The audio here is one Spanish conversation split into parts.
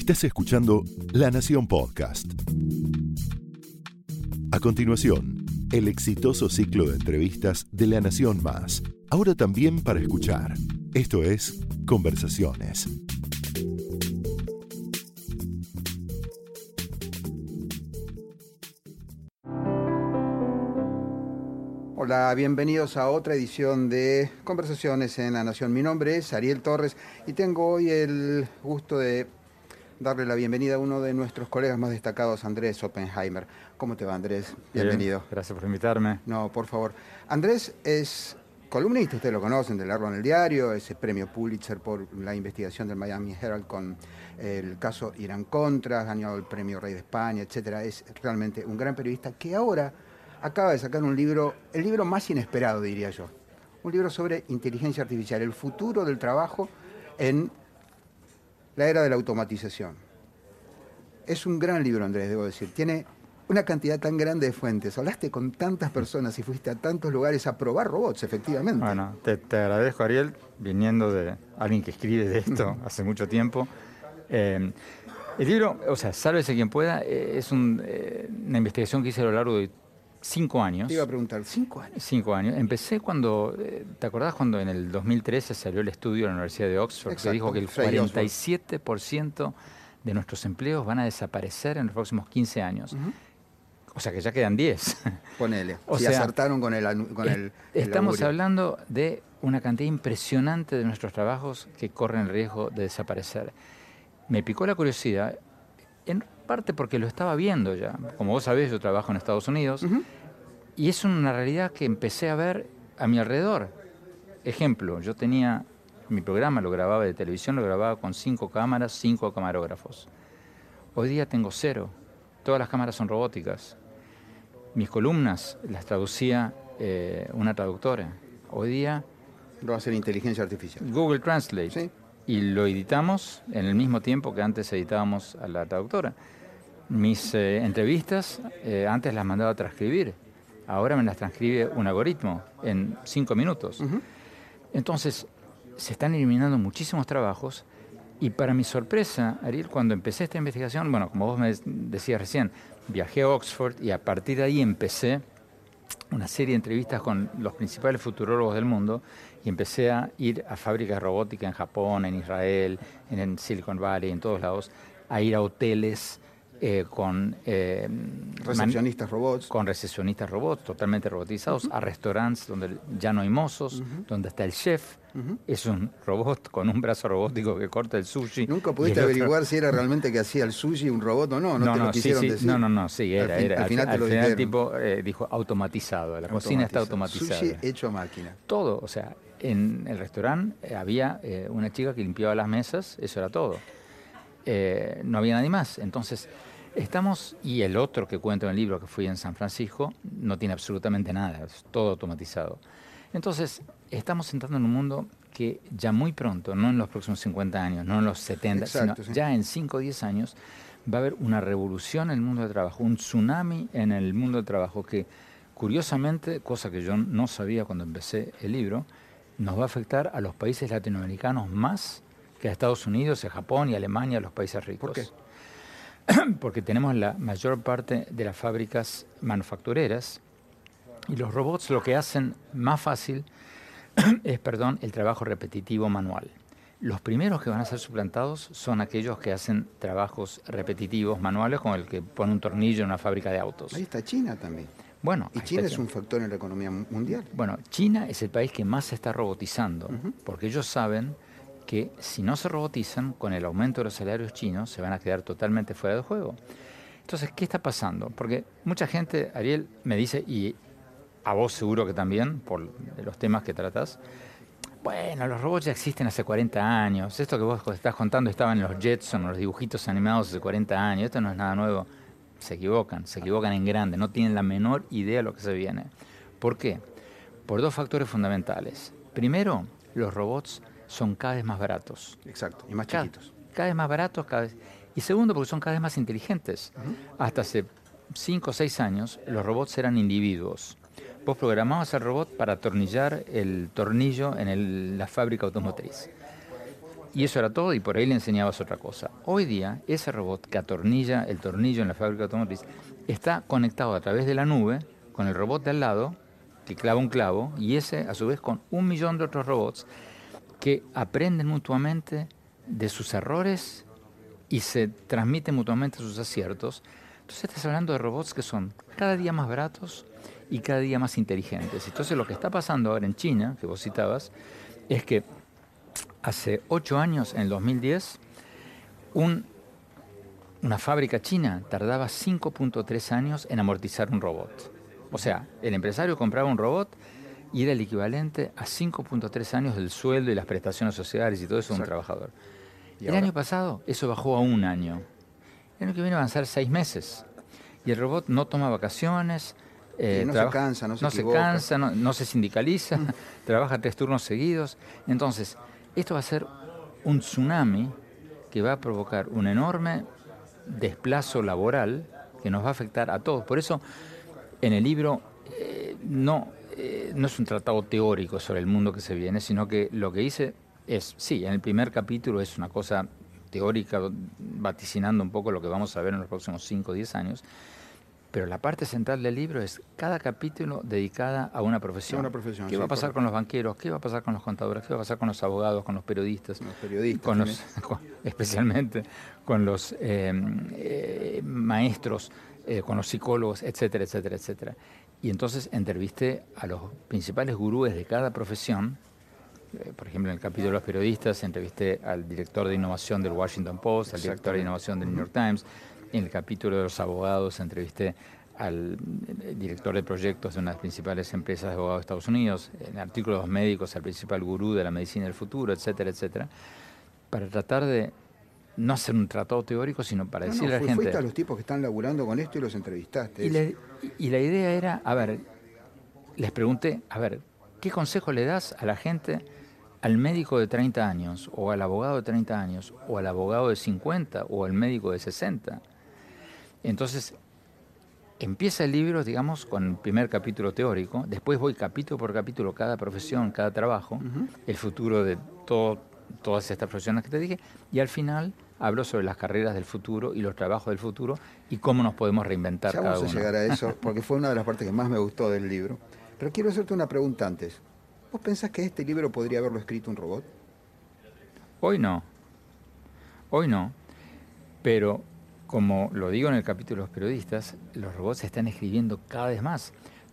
Estás escuchando La Nación Podcast. A continuación, el exitoso ciclo de entrevistas de La Nación Más. Ahora también para escuchar. Esto es Conversaciones. Hola, bienvenidos a otra edición de Conversaciones en La Nación. Mi nombre es Ariel Torres y tengo hoy el gusto de darle la bienvenida a uno de nuestros colegas más destacados, Andrés Oppenheimer. ¿Cómo te va, Andrés? Bienvenido. Bien, gracias por invitarme. No, por favor. Andrés es columnista, ustedes lo conocen, de Largo en el Diario, ese premio Pulitzer por la investigación del Miami Herald con el caso Irán Contra, ganó el premio Rey de España, etcétera. Es realmente un gran periodista que ahora acaba de sacar un libro, el libro más inesperado, diría yo. Un libro sobre inteligencia artificial, el futuro del trabajo en la era de la automatización. Es un gran libro, Andrés, debo decir. Tiene una cantidad tan grande de fuentes. Hablaste con tantas personas y fuiste a tantos lugares a probar robots, efectivamente. Bueno, te, agradezco, Ariel, viniendo de alguien que escribe de esto hace mucho tiempo. Eh, el libro, o sea, Sálvese quien pueda, eh, es eh, una investigación que hice a lo largo de cinco años. Te iba a preguntar, ¿cinco años? Cinco años. Empecé cuando, eh, ¿te acordás cuando en el 2013 salió el estudio de la Universidad de Oxford que dijo que el 47% de nuestros empleos van a desaparecer en los próximos 15 años? O sea que ya quedan 10. Ponele. O si acertaron con el. Con el, estamos hablando de una cantidad impresionante de nuestros trabajos que corren el riesgo de desaparecer. Me picó la curiosidad en parte porque lo estaba viendo ya. Como vos sabés, yo trabajo en Estados Unidos y es una realidad que empecé a ver a mi alrededor. Ejemplo, yo tenía mi programa, lo grababa de televisión, lo grababa con cinco cámaras, cinco camarógrafos. Hoy día tengo cero. Todas las cámaras son robóticas. Mis columnas las traducía eh, una traductora. Hoy día... Lo va a hacer inteligencia artificial. Google Translate. ¿Sí? y lo editamos en el mismo tiempo que antes editábamos a la traductora. Mis eh, entrevistas eh, antes las mandaba a transcribir, ahora me las transcribe un algoritmo en cinco minutos. Entonces, se están eliminando muchísimos trabajos y para mi sorpresa, Ariel, cuando empecé esta investigación, bueno, como vos me decías recién, viajé a Oxford y a partir de ahí empecé una serie de entrevistas con los principales futurólogos del mundo y empecé a ir a fábricas de robótica en Japón, en Israel, en, Silicon Valley, en todos lados, a ir a hoteles eh, con eh, recepcionistas robots. Con recepcionistas robots totalmente robotizados, a restaurantes donde ya no hay mozos, donde está el chef, es un robot con un brazo robótico que corta el sushi. ¿Nunca pudiste averiguar si era realmente que hacía el sushi un robot o no? No, no, te lo quisieron decir. no, no, no, sí, era. Al, era. al final, el tipo eh, dijo automatizado, la cocina está automatizada. Sushi hecho a máquina. Todo, o sea, en el restaurante había una chica que limpiaba las mesas, eso era todo. no había nadie más. Entonces, Estamos, y el otro que cuento en el libro que fui en San Francisco, no tiene absolutamente nada, es todo automatizado. Entonces, estamos entrando en un mundo que ya muy pronto, no en los próximos 50 años, no en los 70, sino ya en 5 o 10 años, va a haber una revolución en el mundo del trabajo, un tsunami en el mundo del trabajo que, curiosamente, cosa que yo no sabía cuando empecé el libro, nos va a afectar a los países latinoamericanos más que a Estados Unidos, a Japón y a Alemania, a los países ricos. ¿Por qué? porque tenemos la mayor parte de las fábricas manufactureras y los robots lo que hacen más fácil es, perdón, el trabajo repetitivo manual. Los primeros que van a ser suplantados son aquellos que hacen trabajos repetitivos manuales, como el que pone un tornillo en una fábrica de autos. Ahí está China también. Bueno, y China es un factor en la economía mundial. Bueno, China es el país que más se está robotizando, porque ellos saben que si no se robotizan, con el aumento de los salarios chinos, se van a quedar totalmente fuera de juego. Entonces, ¿qué está pasando? Porque mucha gente, Ariel, me dice, y a vos seguro que también, por los temas que tratas, bueno, los robots ya existen hace 40 años, esto que vos estás contando estaba en los Jetson, los dibujitos animados hace 40 años, esto no es nada nuevo. Se equivocan, se equivocan en grande, no tienen la menor idea de lo que se viene. ¿Por qué? Por dos factores fundamentales. Primero, los robots son cada vez más baratos. Exacto, y más chiquitos. Cada vez más baratos, cada vez... Y segundo, porque son cada vez más inteligentes. Hasta hace 5 o 6 años, los robots eran individuos. Vos programabas al robot para atornillar el tornillo en la fábrica automotriz. y eso era todo y por ahí le enseñabas otra cosa. Hoy día ese robot que atornilla el tornillo en la fábrica automotriz está conectado a través de la nube con el robot de al lado que clava un clavo y ese a su vez con un millón de otros robots que aprenden mutuamente de sus errores y se transmiten mutuamente sus aciertos. Entonces estás hablando de robots que son cada día más baratos y cada día más inteligentes. Entonces lo que está pasando ahora en China, que vos citabas, es que hace ocho años, en el 2010, un, una fábrica china tardaba 5.3 años en amortizar un robot. O sea, el empresario compraba un robot y era el equivalente a 5.3 años del sueldo y las prestaciones sociales y todo eso de un trabajador. el año pasado eso bajó a un año. El año que viene van a ser seis meses. Y el robot no toma vacaciones, eh, no, se cansa, no se, no se cansa, no, se sindicaliza, trabaja tres turnos seguidos. Entonces, esto va a ser un tsunami que va a provocar un enorme desplazo laboral que nos va a afectar a todos. Por eso, en el libro eh, no, eh, no es un tratado teórico sobre el mundo que se viene, sino que lo que hice es, sí, en el primer capítulo es una cosa teórica, vaticinando un poco lo que vamos a ver en los próximos 5 o 10 años, pero la parte central del libro es cada capítulo dedicada a una profesión. Una profesión ¿Qué va a pasar con los banqueros? ¿Qué va a pasar con los contadores? ¿Qué va a pasar con los abogados, con los periodistas? Los periodistas. Con los, especialmente con los eh, eh, maestros, eh, con los psicólogos, etcétera, etcétera, etcétera. Y entonces entrevisté a los principales gurúes de cada profesión. Por ejemplo, en el capítulo de los periodistas entrevisté al director de innovación del Washington Post, al director de innovación del New York Times, en el capítulo de los abogados entrevisté al eh, director de proyectos de una de las principales empresas de abogados de Estados Unidos, en el artículo de los médicos al principal gurú de la medicina del futuro, etcétera, etcétera, para tratar de no hacer un tratado teórico, sino para decirle a la gente... Fuiste a los tipos que están laburando con esto y los entrevistaste. Y, y la idea era, a ver, les pregunté, a ver, ¿qué consejo le das a la gente, al médico de 30 años, o al abogado de 30 años, o al abogado de 50, o al médico de 60? Entonces, empieza el libro, digamos, con el primer capítulo teórico, después voy capítulo por capítulo, cada profesión, cada trabajo, el futuro de todas estas profesiones que te dije, y al final hablo sobre las carreras del futuro y los trabajos del futuro y cómo nos podemos reinventar ya vamos a llegar a eso, porque fue una de las partes que más me gustó del libro. Pero quiero hacerte una pregunta antes. ¿Vos pensás que este libro podría haberlo escrito un robot? Hoy no. Hoy no. Pero como lo digo en el capítulo de los periodistas, los robots se están escribiendo cada vez más.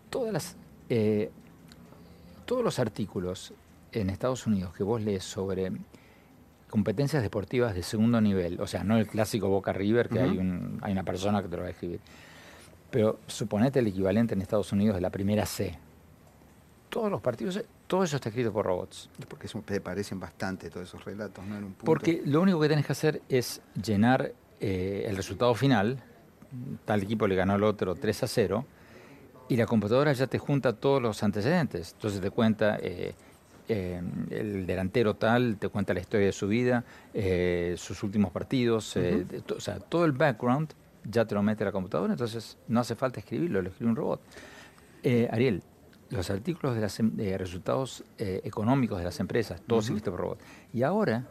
Todas las, eh, todos los artículos en Estados Unidos que vos lees sobre competencias deportivas de segundo nivel, o sea, no el clásico Boca River, que hay, un, hay una persona que te lo va a escribir, pero suponete el equivalente en Estados Unidos de la primera C. Todos los partidos, todo eso está escrito por robots. Porque te parecen bastante todos esos relatos, ¿no? En un punto. Porque lo único que tenés que hacer es llenar eh, el resultado final, tal equipo le ganó al otro 3 a 0, y la computadora ya te junta todos los antecedentes. Entonces te cuenta eh, eh, el delantero tal, te cuenta la historia de su vida, sus últimos partidos, o sea, todo el background ya te lo mete la computadora, entonces no hace falta escribirlo, lo escribe un robot. Ariel, los artículos de los em, resultados económicos de las empresas, todos escritos por robot. Y ahora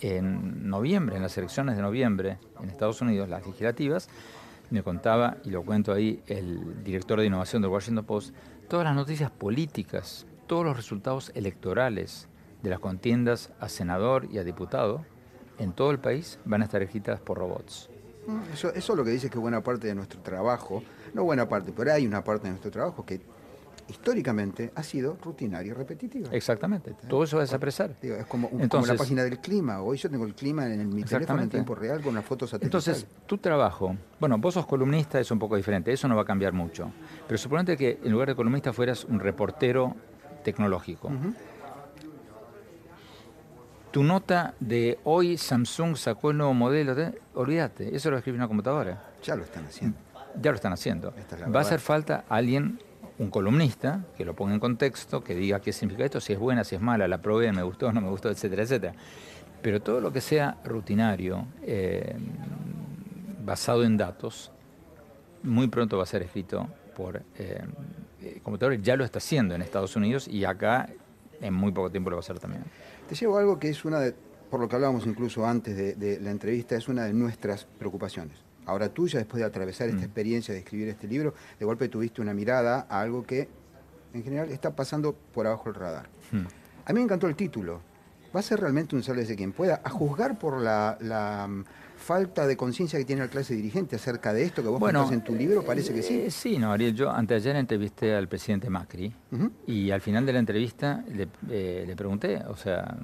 en noviembre, en las elecciones de noviembre en Estados Unidos, las legislativas, me contaba, y lo cuento ahí, el director de innovación del Washington Post, todas las noticias políticas, todos los resultados electorales de las contiendas a senador y a diputado en todo el país van a estar escritas por robots. Mm, eso, eso lo que dice que buena parte de nuestro trabajo, no buena parte, pero hay una parte de nuestro trabajo que históricamente ha sido rutinaria y repetitiva. Exactamente, todo eso va a desaparecer. es como, la página del clima, hoy yo tengo el clima en mi teléfono en tiempo real con una foto satelital. Entonces, tu trabajo, bueno, vos sos columnista, es un poco diferente, eso no va a cambiar mucho, pero suponete que en lugar de columnista fueras un reportero tecnológico. Tu nota de hoy Samsung sacó el nuevo modelo, de, olvídate, eso lo escribe una computadora. Ya lo están haciendo. Ya lo están haciendo. Va a hacer falta alguien un columnista que lo ponga en contexto, que diga qué significa esto, si es buena, si es mala, la probé, me gustó, no me gustó, etcétera, etcétera. Pero todo lo que sea rutinario, eh, basado en datos, muy pronto va a ser escrito por eh, eh, computadores. Ya lo está haciendo en Estados Unidos y acá en muy poco tiempo lo va a hacer también. Te llevo algo que es una de por lo que hablábamos incluso antes de, la entrevista, es una de nuestras preocupaciones. Ahora tuya, después de atravesar esta mm. experiencia de escribir este libro, de golpe tuviste una mirada a algo que en general está pasando por abajo del radar. Mm. A mí me encantó el título. ¿Va a ser realmente un de quien pueda? A juzgar por la, falta de conciencia que tiene la clase dirigente acerca de esto que vos bueno, en tu libro, parece que sí. Eh, sí, no, Ariel, yo anteayer entrevisté al presidente Macri y al final de la entrevista le, eh, le pregunté, o sea,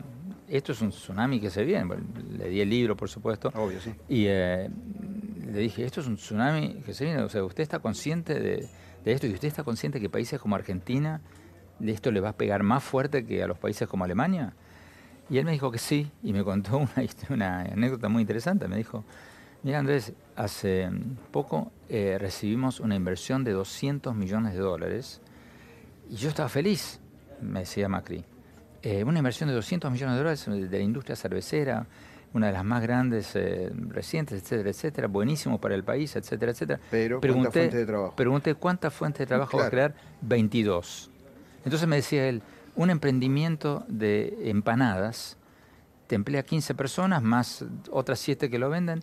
esto es un tsunami que se viene. le di el libro, por supuesto. Obvio, sí. Y eh, le dije, esto es un tsunami que se viene. O sea, usted está consciente de, esto y usted está consciente que países como Argentina, de esto le va a pegar más fuerte que a los países como Alemania. Y él me dijo que sí, y me contó una, una anécdota muy interesante. Me dijo, mira Andrés, hace poco eh, recibimos una inversión de 200 millones de dólares y yo estaba feliz, me decía Macri. Eh, una inversión de 200 millones de dólares de la industria cervecera, una de las más grandes eh, recientes, etcétera, etcétera, buenísimo para el país, etcétera, etcétera. Pero, pregunté, ¿cuántas fuentes de trabajo? Pregunté, ¿cuántas fuentes de trabajo va a crear? 22. Entonces me decía él, un emprendimiento de empanadas te emplea 15 personas más otras 7 que lo venden.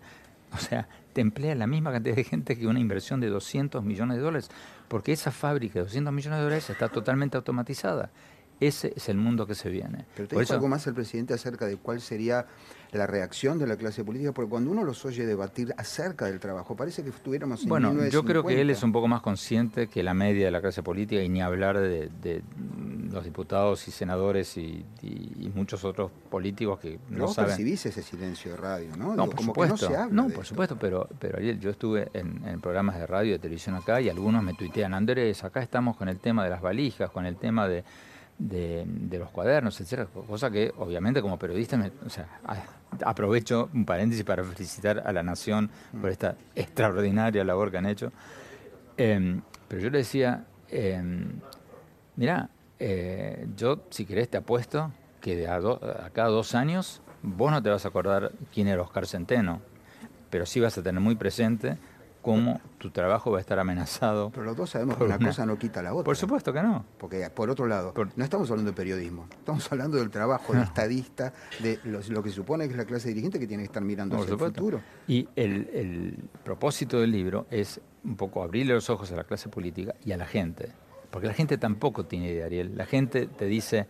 O sea, te emplea la misma cantidad de gente que una inversión de 200 millones de dólares, porque esa fábrica de 200 millones de dólares está totalmente automatizada. Ese es el mundo que se viene. Pero te dijo algo más el presidente acerca de cuál sería la reacción de la clase política, porque cuando uno los oye debatir acerca del trabajo, parece que estuviéramos en Bueno, yo creo que él es un poco más consciente que la media de la clase política y ni hablar de, los diputados y senadores y, muchos otros políticos que no ¿Vos saben. percibís ese silencio de radio, ¿no? No, por supuesto. no, por supuesto, pero, pero ayer yo estuve en, en, programas de radio y de televisión acá y algunos me tuitean, Andrés, acá estamos con el tema de las valijas, con el tema de de, los cuadernos, etcétera, cosa que obviamente como periodista, o sea, aprovecho un paréntesis para felicitar a la Nación por esta extraordinaria labor que han hecho. Em, pero yo le decía, mira, eh, yo si querés te apuesto que de a, a, cada dos años vos no te vas a acordar quién era Oscar Centeno, pero sí vas a tener muy presente cómo tu trabajo va a estar amenazado. Pero los dos sabemos que una, cosa no quita la otra. Por supuesto que no. Porque, por otro lado, no estamos hablando de periodismo, estamos hablando del trabajo de estadista, de lo que se supone que es la clase dirigente que tiene que estar mirando hacia el futuro. Y el, propósito del libro es un poco abrirle los ojos a la clase política y a la gente. Porque la gente tampoco tiene idea, Ariel. La gente te dice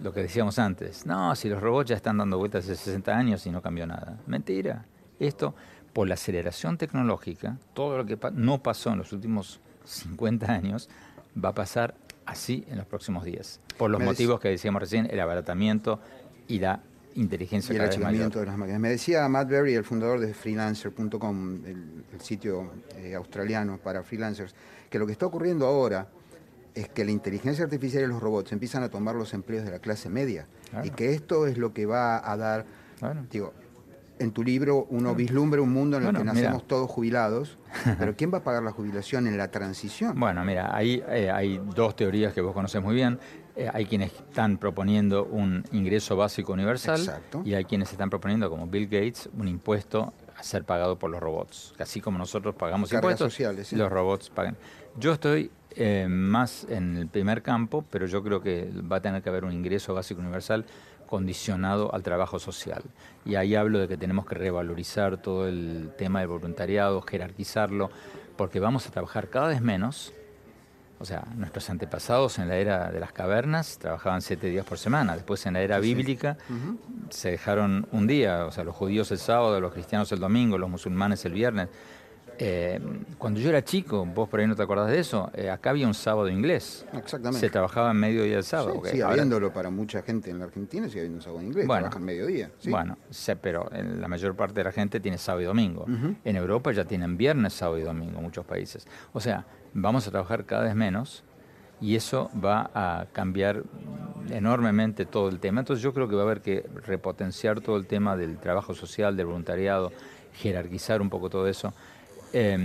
lo que decíamos antes. No, si los robots ya están dando vueltas hace 60 años y no cambió nada. Mentira. Esto por la aceleración tecnológica, todo lo que no pasó en los últimos 50 años va a pasar así en los próximos días. Por los motivos que decíamos recién, el abaratamiento y la inteligencia y el de las máquinas. Me decía Matt Berry, el fundador de freelancer.com, el, sitio eh, australiano para freelancers, que lo que está ocurriendo ahora es que la inteligencia artificial y los robots empiezan a tomar los empleos de la clase media y que esto es lo que va a dar, digo, en tu libro uno vislumbra un mundo en el que nacemos todos jubilados, pero ¿quién va a pagar la jubilación en la transición? Bueno, mira, ahí eh, hay dos teorías que vos conocés muy bien. Eh, hay quienes están proponiendo un ingreso básico universal y hay quienes están proponiendo, como Bill Gates, un impuesto a ser pagado por los robots. Así como nosotros pagamos impuestos, sociales, los robots pagan. Yo estoy eh, más en el primer campo, pero yo creo que va a tener que haber un ingreso básico universal condicionado al trabajo social. Y ahí hablo de que tenemos que revalorizar todo el tema del voluntariado, jerarquizarlo, porque vamos a trabajar cada vez menos. O sea, nuestros antepasados en la era de las cavernas trabajaban siete días por semana. Después en la era bíblica se dejaron un día. O sea, los judíos el sábado, los cristianos el domingo, los musulmanes el viernes. Eh, cuando yo era chico, vos por ahí no te acordás de eso, eh, acá había un sábado inglés. Exactamente. Se trabajaba en mediodía del sábado. Sí, sigue habiéndolo para mucha gente en la Argentina, sigue habiendo un sábado inglés, bueno, trabajan mediodía. Bueno, sé, pero en la mayor parte de la gente tiene sábado y domingo. En Europa ya tienen viernes, sábado y domingo, muchos países. O sea, vamos a trabajar cada vez menos y eso va a cambiar enormemente todo el tema. Entonces yo creo que va a haber que repotenciar todo el tema del trabajo social, del voluntariado, jerarquizar un poco todo eso eh,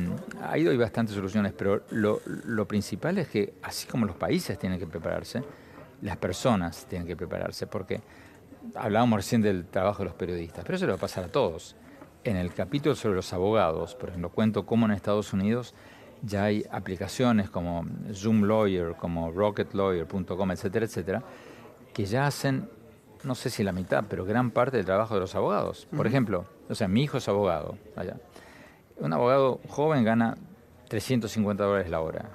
ha ido hay bastantes soluciones, pero lo, principal es que, así como los países tienen que prepararse, las personas tienen que prepararse, porque hablábamos recién del trabajo de los periodistas, pero eso le va a pasar a todos. En el capítulo sobre los abogados, por ejemplo, cuento cómo en Estados Unidos ya hay aplicaciones como Zoom Lawyer, como RocketLawyer.com, etcétera, etcétera, que ya hacen no sé si la mitad, pero gran parte del trabajo de los abogados. Por ejemplo, o sea, mi hijo es abogado allá. Un abogado joven gana 350 dólares la hora.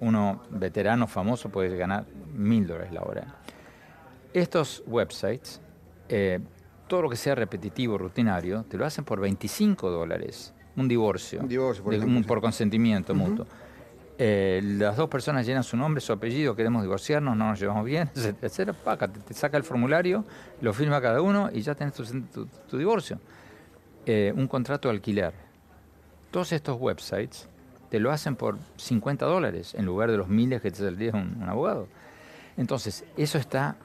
Uno veterano famoso puede ganar 1000 dólares la hora. Estos websites, eh, todo lo que sea repetitivo, rutinario, te lo hacen por 25 dólares. Un divorcio. Un divorcio, por de- un- por consentimiento mutuo. Eh, las dos personas llenan su nombre, su apellido, queremos divorciarnos, no nos llevamos bien, etcétera, etcétera. Paca, te, te saca el formulario, lo firma cada uno y ya tenés tu, tu- tu divorcio. Eh, un contrato de alquiler. Todos estos websites te lo hacen por 50 dólares en lugar de los miles que te saldría un, un abogado. Entonces, eso está,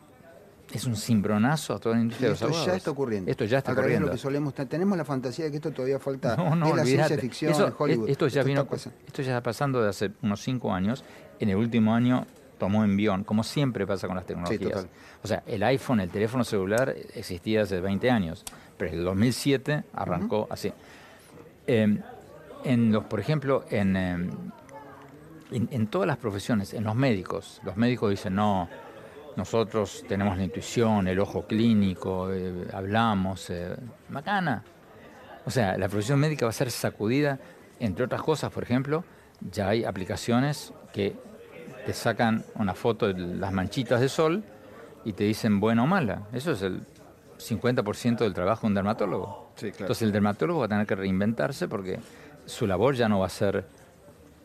es un cimbronazo a toda la industria de los esto abogados. ya está ocurriendo. Esto ya está Al ocurriendo. lo que solemos. Tenemos la fantasía de que esto todavía falta. No, no, es la ciencia ficción, Eso- en Hollywood. Esto ya, vino, pasando. esto ya está pasando de hace unos cinco años. En el último año tomó envión, como siempre pasa con las tecnologías. total. O sea, el iPhone, el teléfono celular existía hace 20 años, pero en el 2007 arrancó así. Eh, en los, por ejemplo, en, eh, en, en todas las profesiones, en los médicos, los médicos dicen, no, nosotros tenemos la intuición, el ojo clínico, eh, hablamos, eh, macana. O sea, la profesión médica va a ser sacudida, entre otras cosas, por ejemplo, ya hay aplicaciones que te sacan una foto de las manchitas de sol y te dicen buena o mala. Eso es el 50% del trabajo de un dermatólogo. Sí, claro. Entonces el dermatólogo va a tener que reinventarse porque su labor ya no va a ser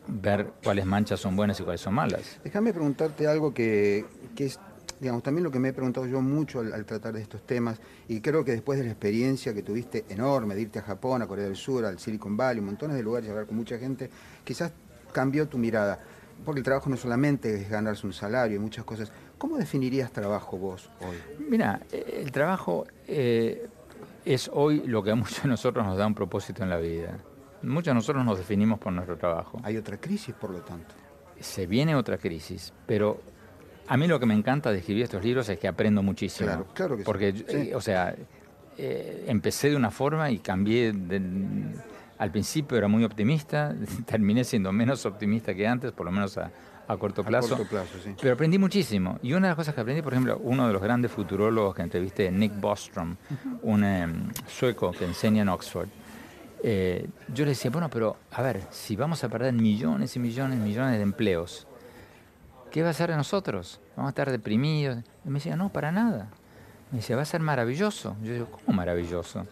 ver cuáles manchas son buenas y cuáles son malas. Déjame preguntarte algo que, que es, digamos, también lo que me he preguntado yo mucho al, al tratar de estos temas, y creo que después de la experiencia que tuviste enorme de irte a Japón, a Corea del Sur, al Silicon Valley, montones de lugares y hablar con mucha gente, quizás cambió tu mirada. Porque el trabajo no solamente es ganarse un salario y muchas cosas. ¿Cómo definirías trabajo vos hoy? Mira, eh, el trabajo eh, es hoy lo que a muchos de nosotros nos da un propósito en la vida. Muchos de nosotros nos definimos por nuestro trabajo. Hay otra crisis, por lo tanto. Se viene otra crisis, pero a mí lo que me encanta de escribir estos libros es que aprendo muchísimo. Claro, claro que sí. Porque, Sí. eh, o sea, eh, empecé de una forma y cambié. de- al principio era muy optimista, terminé siendo menos optimista que antes, por lo menos a, a corto A plazo. corto plazo, sí. Pero aprendí muchísimo. Y una de las cosas que aprendí, por ejemplo, uno de los grandes futurólogos que entrevisté, Nick Bostrom, un em, sueco que enseña en Oxford, eh, yo le decía, bueno, pero a ver, si vamos a perder millones y millones y millones de empleos, ¿qué va a ser de nosotros? ¿Vamos a estar deprimidos? Me decía, no, para nada. Me decía, va a ser maravilloso. Yo digo, ¿cómo maravilloso?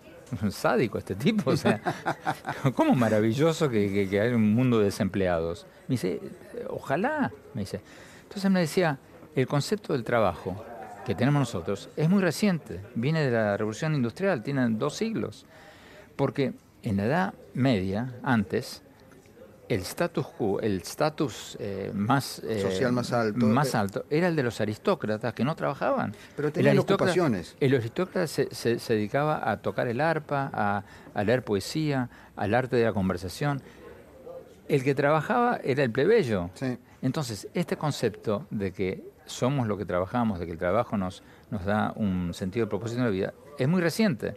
Sádico este tipo, o sea, ¿cómo maravilloso que, que, un mundo de desempleados? Me dice, ojalá, me dice. Entonces me decía, el concepto del trabajo que tenemos nosotros es muy reciente, viene de la revolución industrial, tiene dos siglos. Porque en la Edad Media, antes, el status quo, el estatus eh, más eh, Social más alto. más alto era el de los aristócratas que no trabajaban. Pero tenían ocupaciones. El aristócrata se, se- se dedicaba a tocar el arpa, a, a leer poesía, al arte de la conversación. El que trabajaba era el plebeyo. Sí. Entonces, este concepto de que somos lo que trabajamos, de que el trabajo nos, nos da un sentido de propósito en la vida, es muy reciente.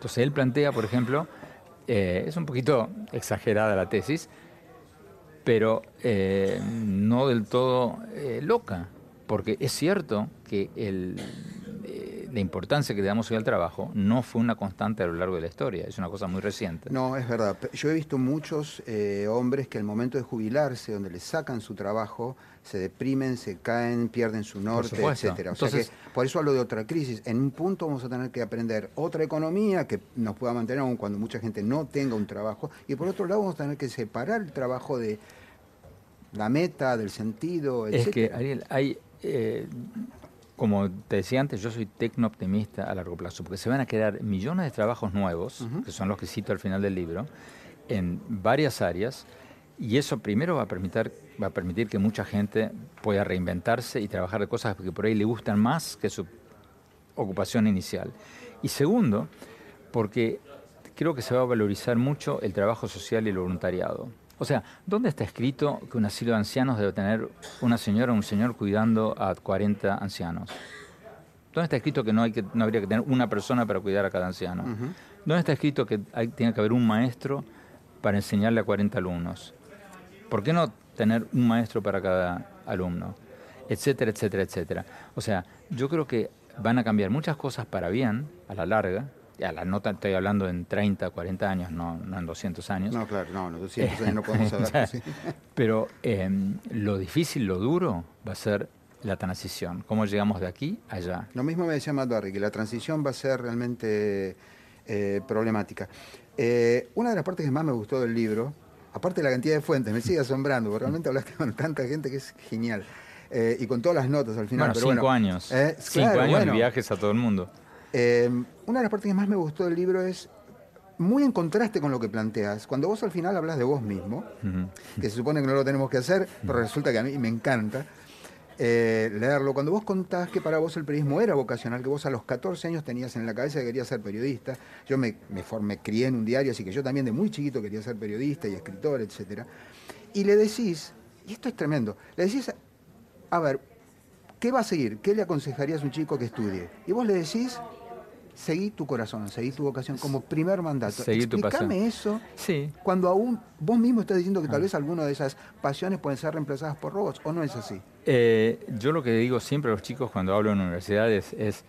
Entonces, él plantea, por ejemplo, eh, es un poquito exagerada la tesis, pero eh, no del todo eh, loca, porque es cierto que el, la importancia que le damos hoy al trabajo no fue una constante a lo largo de la historia, es una cosa muy reciente. No, es verdad. Yo he visto muchos eh, hombres que al momento de jubilarse, donde les sacan su trabajo, se deprimen, se caen, pierden su norte, etcétera. O sea que por eso hablo de otra crisis. En un punto vamos a tener que aprender otra economía que nos pueda mantener aun cuando mucha gente no tenga un trabajo. Y por otro lado vamos a tener que separar el trabajo de la meta, del sentido, Es que. Ariel, hay, eh, como te decía antes, yo soy tecno-optimista a largo plazo, porque se van a crear millones de trabajos nuevos, que son los que cito al final del libro, en varias áreas, y eso primero va a permitir, va a permitir que mucha gente pueda reinventarse y trabajar de cosas que por ahí le gustan más que su ocupación inicial. Y segundo, porque creo que se va a valorizar mucho el trabajo social y el voluntariado. O sea, ¿dónde está escrito que un asilo de ancianos debe tener una señora o un señor cuidando a 40 ancianos? ¿Dónde está escrito que no, hay que no habría que tener una persona para cuidar a cada anciano? ¿Dónde está escrito que hay, tiene que haber un maestro para enseñarle a 40 alumnos? ¿Por qué no tener un maestro para cada alumno? Etcétera, etcétera, etcétera. O sea, yo creo que van a cambiar muchas cosas para bien a la larga. A la nota estoy hablando en 30, 40 años, no, no en 200 años. No, claro, no, en 200 años no podemos saber. sí. Pero em, lo difícil, lo duro, va a ser la transición. ¿Cómo llegamos de aquí a allá? Lo mismo me decía Barry, que la transición va a ser realmente eh, problemática. Eh, una de las partes que más me gustó del libro, aparte de la cantidad de fuentes, me sigue asombrando, porque realmente hablaste con tanta gente que es genial. Eh, y con todas las notas al final. Bueno, pero cinco bueno, años. eh, cinco claro, años bueno. de viajes a todo el mundo. Eh, una de las partes que más me gustó del libro es muy en contraste con lo que planteas. Cuando vos al final hablas de vos mismo, que se supone que no lo tenemos que hacer, pero resulta que a mí me encanta eh, leerlo. Cuando vos contás que para vos el periodismo era vocacional, que vos a los 14 años tenías en la cabeza que querías ser periodista, yo me, me, formé, crié en un diario, así que yo también de muy chiquito quería ser periodista y escritor, etcétera. Y le decís, y esto es tremendo, le decís, a ver, ¿qué va a seguir? ¿Qué le aconsejarías a un chico que estudie? Y vos le decís, seguí tu corazón, seguí tu vocación como primer mandato. Seguí Explícame eso Sí. cuando aún vos mismo estás diciendo que Ah. tal vez alguna de esas pasiones pueden ser reemplazadas por robots, ¿o no es así? Eh, yo lo que digo siempre a los chicos cuando hablo en universidades es,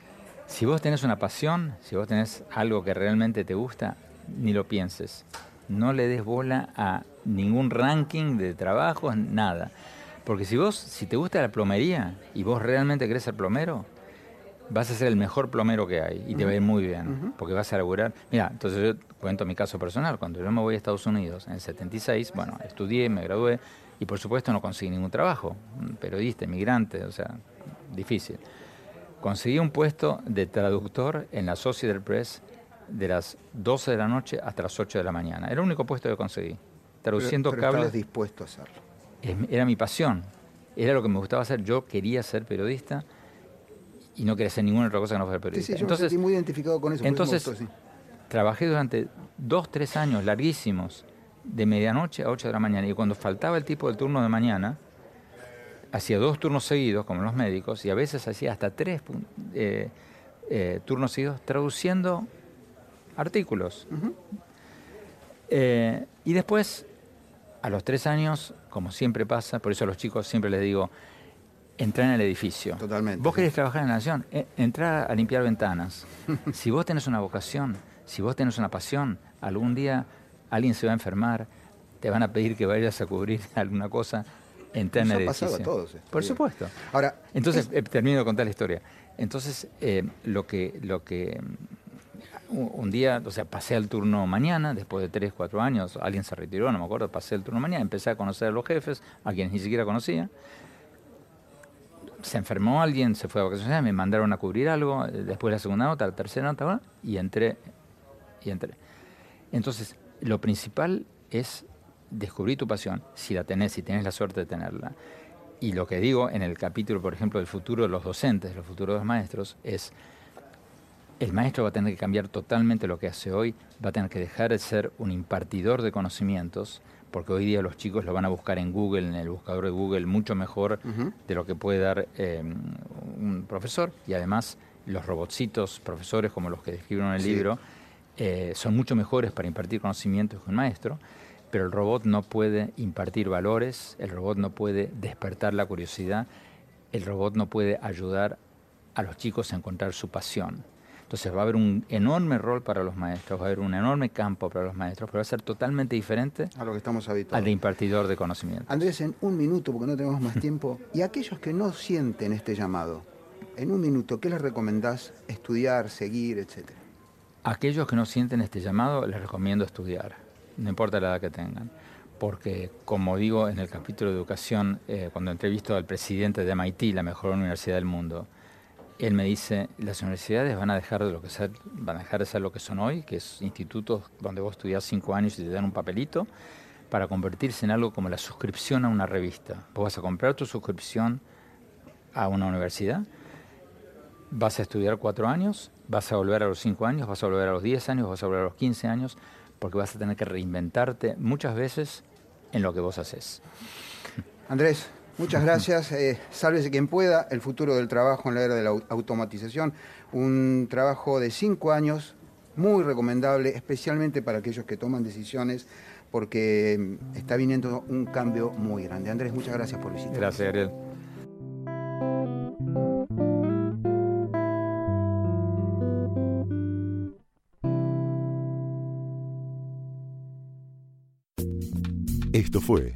si vos tenés una pasión, si vos tenés algo que realmente te gusta, ni lo pienses. No le des bola a ningún ranking de trabajo, nada. Porque si vos, si te gusta la plomería y vos realmente querés ser plomero, vas a ser el mejor plomero que hay y te va a ir muy bien, porque vas a laburar. Mira, entonces yo cuento mi caso personal. Cuando yo me voy a Estados Unidos en el 76, bueno, estudié, me gradué y por supuesto no conseguí ningún trabajo. Periodista, inmigrante, o sea, difícil. Conseguí un puesto de traductor en la Associated Press de las 12 de la noche hasta las 8 de la mañana. Era el único puesto que conseguí. Traduciendo pero, pero cables. estabas dispuesto a hacerlo. Era mi pasión, era lo que me gustaba hacer. Yo quería ser periodista y no quería hacer ninguna otra cosa que no fuera periodista. sí, entonces, me muy identificado con eso. entonces gustó, sí. trabajé durante dos, tres años larguísimos, de medianoche a 8 de la mañana. Y cuando faltaba el tipo del turno de mañana, hacía dos turnos seguidos, como los médicos, y a veces hacía hasta tres eh, eh, turnos seguidos traduciendo artículos. Eh, y después, a los tres años, como siempre pasa, por eso a los chicos siempre les digo, entrar en el edificio. Totalmente, Vos querés trabajar en la nación, eh, entrar a limpiar ventanas. si vos tenés una vocación, si vos tenés una pasión, algún día alguien se va a enfermar, te van a pedir que vayas a cubrir alguna cosa, entrar en el ha pasado edificio. a todos, eh, Por supuesto. Ahora, Entonces, es- eh, termino de contar la historia. Entonces, eh, lo que, lo que mm, un día, o sea, pasé al turno mañana, después de tres, cuatro años, alguien se retiró, no me acuerdo, pasé el turno mañana, empecé a conocer a los jefes, a quienes ni siquiera conocía. Se enfermó alguien, se fue a vacaciones, me mandaron a cubrir algo, eh, después la segunda nota, la tercera nota, y entré, y entré. Entonces, lo principal es descubrir tu pasión, si la tenés, si tenés la suerte de tenerla. Y lo que digo en el capítulo, por ejemplo, del futuro de los docentes, los futuros de los maestros, es el maestro va a tener que cambiar totalmente lo que hace hoy, va a tener que dejar de ser un impartidor de conocimientos, porque hoy día los chicos lo van a buscar en Google, en el buscador de Google, mucho mejor de lo que puede dar eh, un profesor. Y además los robotcitos, profesores como los que describieron en el Sí. libro, eh, son mucho mejores para impartir conocimientos que un maestro, pero el robot no puede impartir valores, el robot no puede despertar la curiosidad, el robot no puede ayudar a los chicos a encontrar su pasión. Entonces va a haber un enorme rol para los maestros, va a haber un enorme campo para los maestros, pero va a ser totalmente diferente a lo que estamos al de habituados. impartidor de conocimiento. Andrés, en un minuto, porque no tenemos más tiempo, y aquellos que no sienten este llamado, en un minuto, ¿qué les recomendás estudiar, seguir, etcétera? Aquellos que no sienten este llamado, les recomiendo estudiar, no importa la edad que tengan. Porque, como digo en el capítulo de educación, eh, cuando entrevisto al presidente de MIT, la mejor universidad del mundo, él me dice, las universidades van a dejar de lo que ser, van a dejar de ser lo que son hoy, que es institutos donde vos estudias cinco años y te dan un papelito, para convertirse en algo como la suscripción a una revista. Vos vas a comprar tu suscripción a una universidad, vas a estudiar cuatro años, vas a volver a los cinco años, vas a volver a los diez años, vas a volver a los quince años, porque vas a tener que reinventarte muchas veces en lo que vos haces. Andrés, Muchas gracias. Eh, sálvese quien pueda. El futuro del trabajo en la era de la automatización. Un trabajo de cinco años, muy recomendable, especialmente para aquellos que toman decisiones, porque mm, está viniendo un cambio muy grande. Andrés, muchas gracias por visitar. Gracias, Ariel. Esto fue